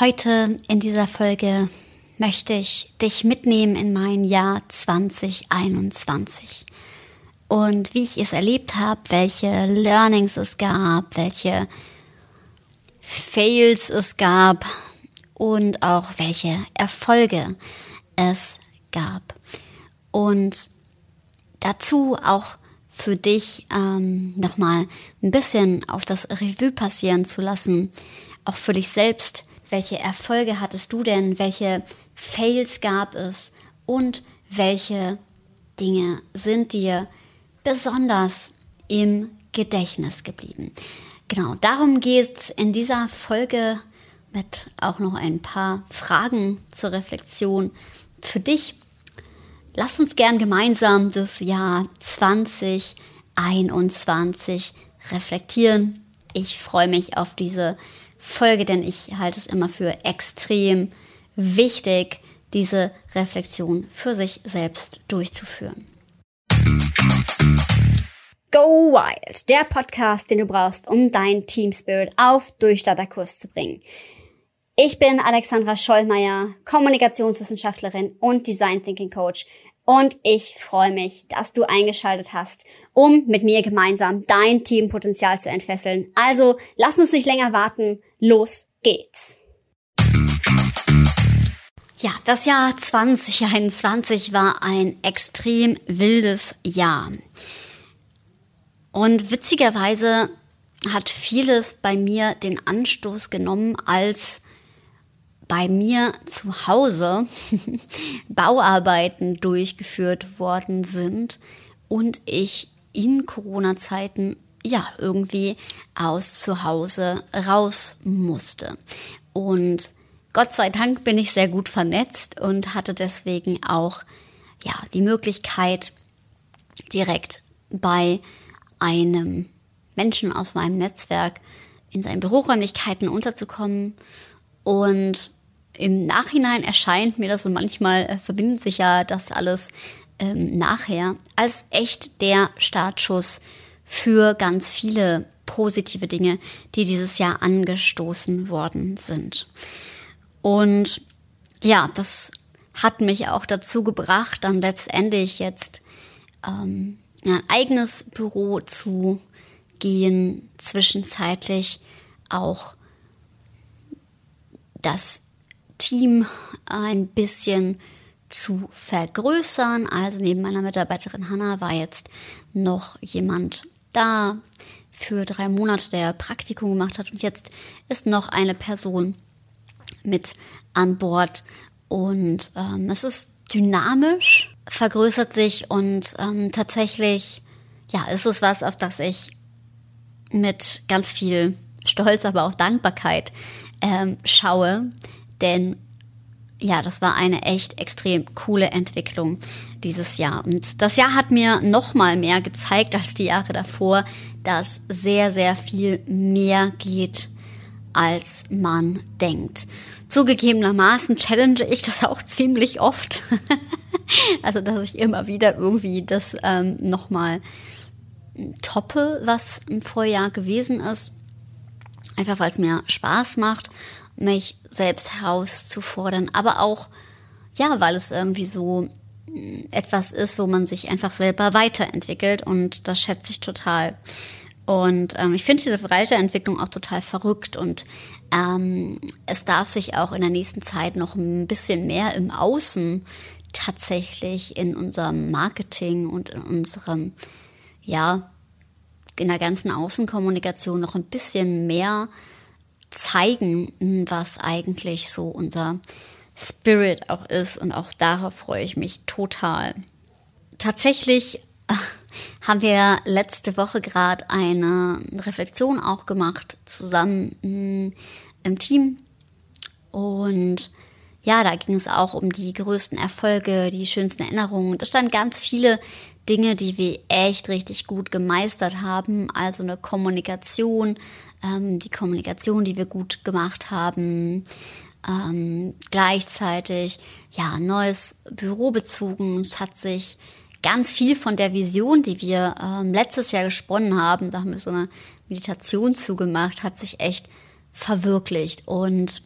Heute in dieser Folge möchte ich dich mitnehmen in mein Jahr 2021 und wie ich es erlebt habe, welche Learnings es gab, welche Fails es gab und auch welche Erfolge es gab. Und dazu auch für dich ähm, nochmal ein bisschen auf das Revue passieren zu lassen, auch für dich selbst. Welche Erfolge hattest du denn? Welche Fails gab es? Und welche Dinge sind dir besonders im Gedächtnis geblieben? Genau, darum geht es in dieser Folge mit auch noch ein paar Fragen zur Reflexion für dich Lass uns gern gemeinsam das Jahr 2021 reflektieren. Ich freue mich auf diese Folge, denn ich halte es immer für extrem wichtig, diese Reflexion für sich selbst durchzuführen. Go Wild, der Podcast, den du brauchst, um dein Team Spirit auf Durchstarterkurs zu bringen. Ich bin Alexandra Schollmeier, Kommunikationswissenschaftlerin und Design Thinking Coach und ich freue mich, dass du eingeschaltet hast, um mit mir gemeinsam dein Teampotenzial zu entfesseln. Also lass uns nicht länger warten. Los geht's. Ja, das Jahr 2021 war ein extrem wildes Jahr. Und witzigerweise hat vieles bei mir den Anstoß genommen, als bei mir zu Hause Bauarbeiten durchgeführt worden sind und ich in Corona-Zeiten ja irgendwie aus zu Hause raus musste. Und Gott sei Dank bin ich sehr gut vernetzt und hatte deswegen auch ja die Möglichkeit direkt bei einem Menschen aus meinem Netzwerk in seinen Büroräumlichkeiten unterzukommen und im Nachhinein erscheint mir das so manchmal äh, verbindet sich ja das alles ähm, nachher als echt der Startschuss für ganz viele positive Dinge, die dieses Jahr angestoßen worden sind. Und ja, das hat mich auch dazu gebracht, dann letztendlich jetzt ähm, ein eigenes Büro zu gehen, zwischenzeitlich auch das Team ein bisschen zu vergrößern. Also neben meiner Mitarbeiterin Hanna war jetzt noch jemand da für drei Monate, der Praktikum gemacht hat. Und jetzt ist noch eine Person mit an Bord. Und ähm, es ist dynamisch, vergrößert sich und ähm, tatsächlich, ja, ist es was, auf das ich mit ganz viel Stolz, aber auch Dankbarkeit ähm, schaue. Denn ja, das war eine echt extrem coole Entwicklung dieses Jahr. Und das Jahr hat mir noch mal mehr gezeigt als die Jahre davor, dass sehr, sehr viel mehr geht, als man denkt. Zugegebenermaßen challenge ich das auch ziemlich oft. also, dass ich immer wieder irgendwie das ähm, nochmal toppe, was im Vorjahr gewesen ist. Einfach weil es mir Spaß macht mich selbst herauszufordern, aber auch, ja, weil es irgendwie so etwas ist, wo man sich einfach selber weiterentwickelt und das schätze ich total. Und ähm, ich finde diese Weiterentwicklung auch total verrückt und ähm, es darf sich auch in der nächsten Zeit noch ein bisschen mehr im Außen tatsächlich in unserem Marketing und in unserem, ja, in der ganzen Außenkommunikation noch ein bisschen mehr zeigen, was eigentlich so unser Spirit auch ist. Und auch darauf freue ich mich total. Tatsächlich haben wir letzte Woche gerade eine Reflexion auch gemacht, zusammen hm, im Team. Und ja, da ging es auch um die größten Erfolge, die schönsten Erinnerungen. Da standen ganz viele Dinge, die wir echt richtig gut gemeistert haben. Also eine Kommunikation, ähm, die Kommunikation, die wir gut gemacht haben. Ähm, gleichzeitig, ja, neues Büro bezogen. Es hat sich ganz viel von der Vision, die wir ähm, letztes Jahr gesponnen haben, da haben wir so eine Meditation zugemacht, hat sich echt verwirklicht. Und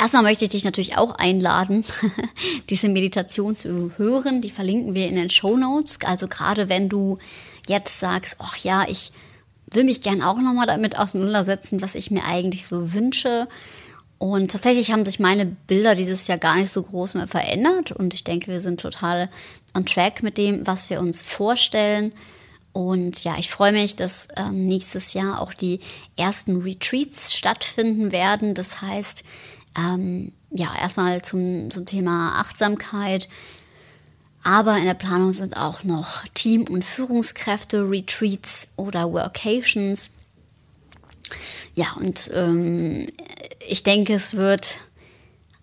Erstmal möchte ich dich natürlich auch einladen, diese Meditation zu hören. Die verlinken wir in den Show Notes. Also gerade wenn du jetzt sagst, ach ja, ich will mich gern auch nochmal damit auseinandersetzen, was ich mir eigentlich so wünsche. Und tatsächlich haben sich meine Bilder dieses Jahr gar nicht so groß mehr verändert. Und ich denke, wir sind total on track mit dem, was wir uns vorstellen. Und ja, ich freue mich, dass ähm, nächstes Jahr auch die ersten Retreats stattfinden werden. Das heißt, ähm, ja, erstmal zum, zum Thema Achtsamkeit. Aber in der Planung sind auch noch Team- und Führungskräfte-Retreats oder Workations. Ja, und ähm, ich denke, es wird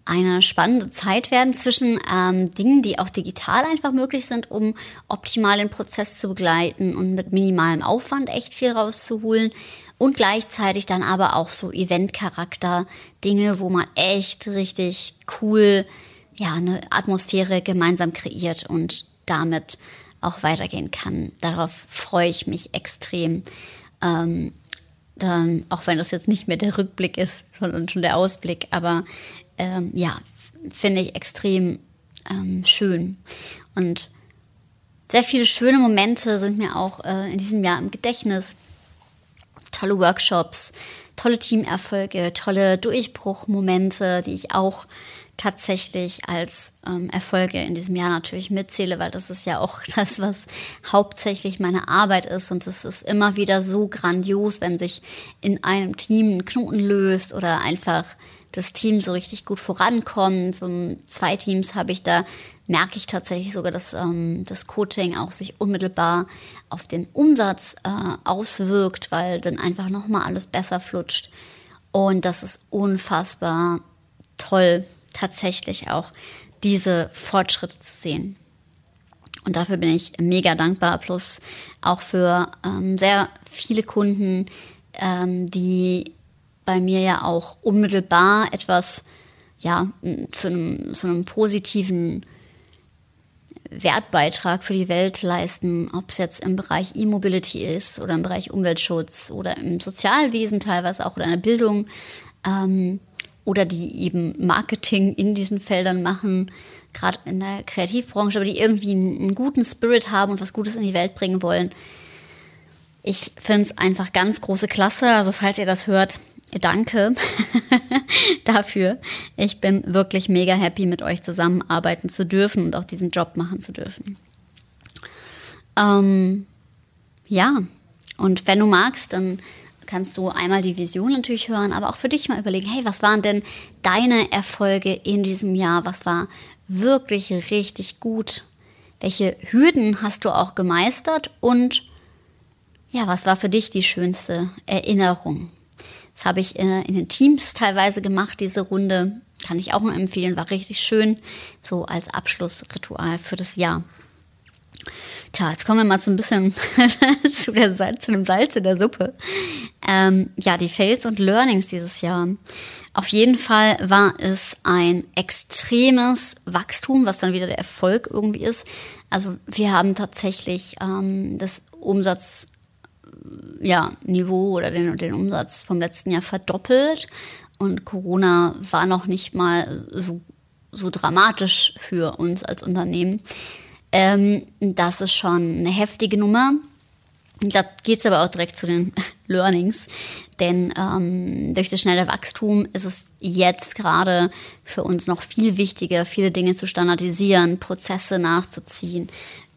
eine spannende Zeit werden zwischen ähm, Dingen, die auch digital einfach möglich sind, um optimal den Prozess zu begleiten und mit minimalem Aufwand echt viel rauszuholen. Und gleichzeitig dann aber auch so Event-Charakter, Dinge, wo man echt richtig cool ja, eine Atmosphäre gemeinsam kreiert und damit auch weitergehen kann. Darauf freue ich mich extrem. Ähm, dann, auch wenn das jetzt nicht mehr der Rückblick ist, sondern schon der Ausblick. Aber ähm, ja, finde ich extrem ähm, schön. Und sehr viele schöne Momente sind mir auch äh, in diesem Jahr im Gedächtnis. Tolle Workshops, tolle Teamerfolge, tolle Durchbruchmomente, die ich auch tatsächlich als ähm, Erfolge in diesem Jahr natürlich mitzähle, weil das ist ja auch das, was hauptsächlich meine Arbeit ist. Und es ist immer wieder so grandios, wenn sich in einem Team ein Knoten löst oder einfach das Team so richtig gut vorankommt. So zwei Teams habe ich da, merke ich tatsächlich sogar, dass ähm, das Coaching auch sich unmittelbar auf den Umsatz äh, auswirkt, weil dann einfach nochmal alles besser flutscht. Und das ist unfassbar toll, tatsächlich auch diese Fortschritte zu sehen. Und dafür bin ich mega dankbar, plus auch für ähm, sehr viele Kunden, ähm, die bei mir ja auch unmittelbar etwas ja, zu einem, zu einem positiven Wertbeitrag für die Welt leisten, ob es jetzt im Bereich E-Mobility ist oder im Bereich Umweltschutz oder im Sozialwesen teilweise auch oder in der Bildung. Ähm, oder die eben Marketing in diesen Feldern machen, gerade in der Kreativbranche, aber die irgendwie einen, einen, guten Spirit haben und was Gutes in die Welt bringen wollen. Ich finde es einfach ganz große Klasse. Also falls ihr das hört, danke dafür. Ich bin wirklich mega happy, mit euch zusammenarbeiten zu dürfen und auch diesen Job machen zu dürfen. Ähm, ja, und wenn du magst, dann kannst du einmal die Vision natürlich hören, aber auch für dich mal überlegen, hey, was waren denn deine Erfolge in diesem Jahr? Was war wirklich richtig gut? Welche Hürden hast du auch gemeistert? Und ja, was war für dich die schönste Erinnerung? Das habe ich in, in den Teams teilweise gemacht, diese Runde. Kann ich auch nur empfehlen, war richtig schön, so als Abschlussritual für das Jahr. Tja, jetzt kommen wir mal so ein bisschen zu, der Salz, zu dem Salz in der Suppe. Ähm, ja, die Fails und Learnings dieses Jahr. Auf jeden Fall war es ein extremes Wachstum, was dann wieder der Erfolg irgendwie ist. Also wir haben tatsächlich ähm, das Umsatzniveau ja, oder den, den Umsatz vom letzten Jahr verdoppelt. Und Corona war noch nicht mal so, so dramatisch für uns als Unternehmen. Ähm, das ist schon eine heftige Nummer. Da geht es aber auch direkt zu den Learnings, denn ähm, durch das schnelle Wachstum ist es jetzt gerade für uns noch viel wichtiger, viele Dinge zu standardisieren, Prozesse nachzuziehen,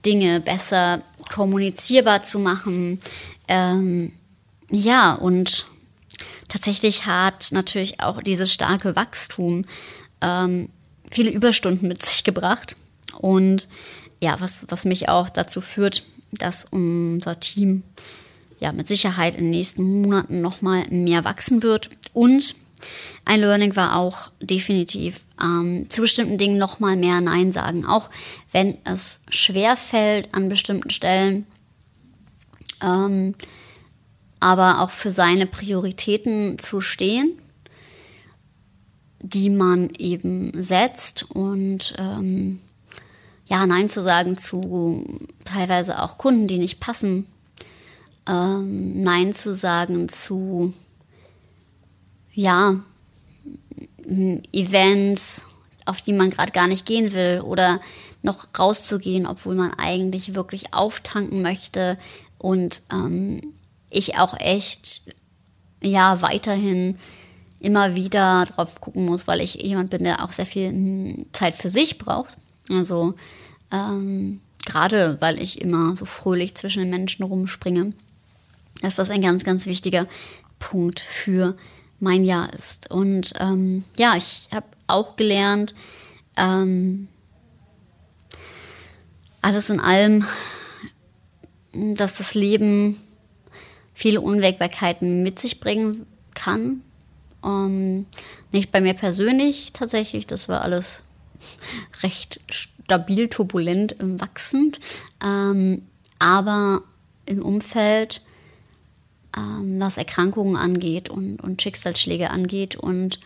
Dinge besser kommunizierbar zu machen. Ähm, ja, und tatsächlich hat natürlich auch dieses starke Wachstum ähm, viele Überstunden mit sich gebracht. Und ja, was, was mich auch dazu führt, dass unser Team ja mit Sicherheit in den nächsten Monaten nochmal mehr wachsen wird. Und ein Learning war auch definitiv ähm, zu bestimmten Dingen nochmal mehr Nein sagen, auch wenn es schwer fällt an bestimmten Stellen. Ähm, aber auch für seine Prioritäten zu stehen, die man eben setzt und ähm, ja, Nein zu sagen zu teilweise auch Kunden, die nicht passen. Ähm, Nein zu sagen zu, ja, Events, auf die man gerade gar nicht gehen will oder noch rauszugehen, obwohl man eigentlich wirklich auftanken möchte und ähm, ich auch echt ja weiterhin immer wieder drauf gucken muss, weil ich jemand bin, der auch sehr viel hm, Zeit für sich braucht. Also ähm, gerade weil ich immer so fröhlich zwischen den Menschen rumspringe, dass das ein ganz, ganz wichtiger Punkt für mein Jahr ist. Und ähm, ja, ich habe auch gelernt, ähm, alles in allem, dass das Leben viele Unwägbarkeiten mit sich bringen kann. Ähm, nicht bei mir persönlich tatsächlich, das war alles recht stabil, turbulent, wachsend, ähm, aber im Umfeld, ähm, was Erkrankungen angeht und, und Schicksalsschläge angeht. Und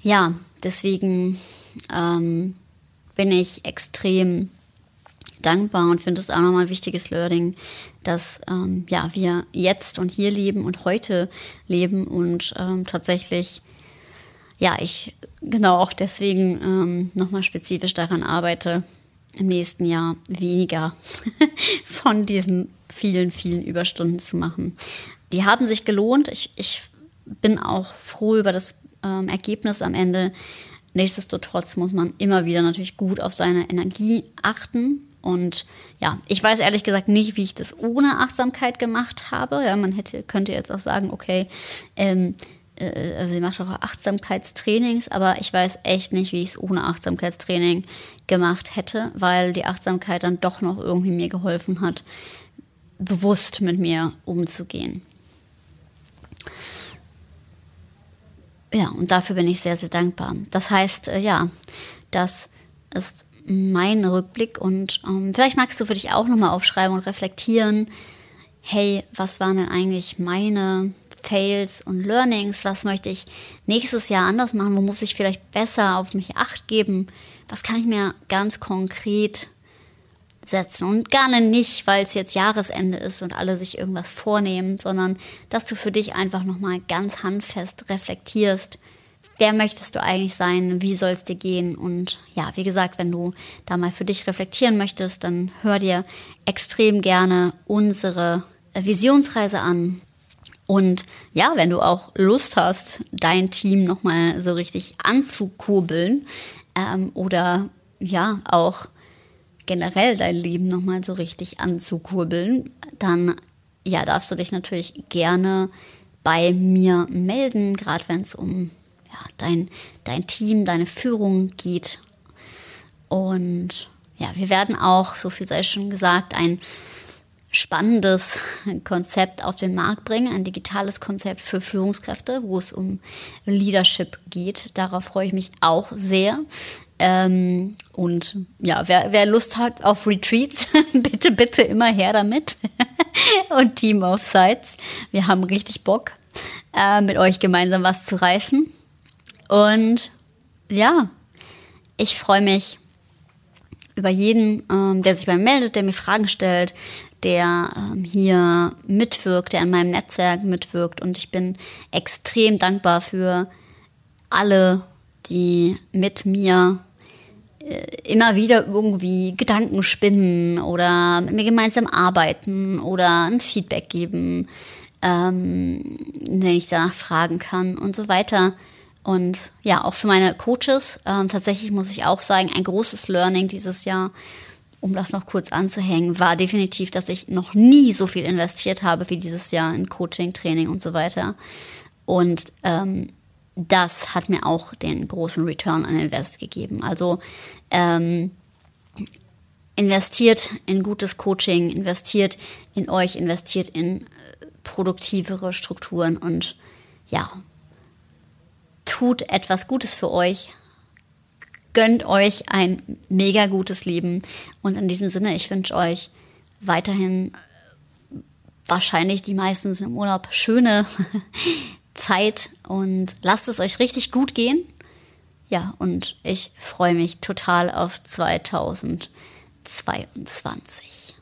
ja, deswegen ähm, bin ich extrem dankbar und finde es auch nochmal ein wichtiges Learning, dass ähm, ja, wir jetzt und hier leben und heute leben und ähm, tatsächlich, ja, ich genau auch deswegen ähm, nochmal spezifisch daran arbeite, im nächsten Jahr weniger von diesen vielen, vielen Überstunden zu machen. Die haben sich gelohnt. Ich, ich bin auch froh über das ähm, Ergebnis am Ende. Nichtsdestotrotz muss man immer wieder natürlich gut auf seine Energie achten und ja, ich weiß ehrlich gesagt nicht, wie ich das ohne Achtsamkeit gemacht habe. Ja, man hätte, könnte jetzt auch sagen, okay, ähm, äh, sie macht auch Achtsamkeitstrainings, aber ich weiß echt nicht, wie ich es ohne Achtsamkeitstraining gemacht hätte, weil die Achtsamkeit dann doch noch irgendwie mir geholfen hat, bewusst mit mir umzugehen. Ja, und dafür bin ich sehr, sehr dankbar. Das heißt, äh, ja, das ist mein Rückblick und ähm, vielleicht magst du für dich auch nochmal aufschreiben und reflektieren, hey, was waren denn eigentlich meine Fails und Learnings? Was möchte ich nächstes Jahr anders machen? Wo muss ich vielleicht besser auf mich acht geben? Was kann ich mir ganz konkret setzen? Und gerne nicht, weil es jetzt Jahresende ist und alle sich irgendwas vornehmen, sondern dass du für dich einfach nochmal ganz handfest reflektierst, wer möchtest du eigentlich sein, wie soll es dir gehen. Und ja, wie gesagt, wenn du da mal für dich reflektieren möchtest, dann hör dir extrem gerne unsere Visionsreise an. Und ja, wenn du auch Lust hast, dein Team nochmal so richtig anzukurbeln ähm, oder ja, auch generell dein Leben nochmal so richtig anzukurbeln, dann ja, darfst du dich natürlich gerne bei mir melden, gerade wenn es um ja, dein, dein Team, deine Führung geht. Und ja, wir werden auch, so viel sei schon gesagt, ein spannendes Konzept auf den Markt bringen, ein digitales Konzept für Führungskräfte, wo es um Leadership geht. Darauf freue ich mich auch sehr. Ähm, und ja, wer, wer Lust hat auf Retreats, bitte, bitte immer her damit. und Team of Sites. Wir haben richtig Bock, äh, mit euch gemeinsam was zu reißen. Und ja, ich freue mich über jeden, ähm, der sich bei mir meldet, der mir Fragen stellt, der ähm, hier mitwirkt, der an meinem Netzwerk mitwirkt. Und ich bin extrem dankbar für alle, die mit mir äh, immer wieder irgendwie Gedanken spinnen oder mit mir gemeinsam arbeiten oder ein Feedback geben, ähm, wenn ich danach fragen kann und so weiter. Und ja, auch für meine Coaches, ähm, tatsächlich muss ich auch sagen, ein großes Learning dieses Jahr, um das noch kurz anzuhängen, war definitiv, dass ich noch nie so viel investiert habe wie dieses Jahr in Coaching, Training und so weiter. Und ähm, das hat mir auch den großen Return on Invest gegeben. Also ähm, investiert in gutes Coaching, investiert in euch, investiert in äh, produktivere Strukturen und ja, tut etwas Gutes für euch. Gönnt euch ein mega gutes Leben. Und in diesem Sinne, ich wünsche euch weiterhin wahrscheinlich die meisten sind im Urlaub schöne Zeit und lasst es euch richtig gut gehen. Ja, und ich freue mich total auf 2022.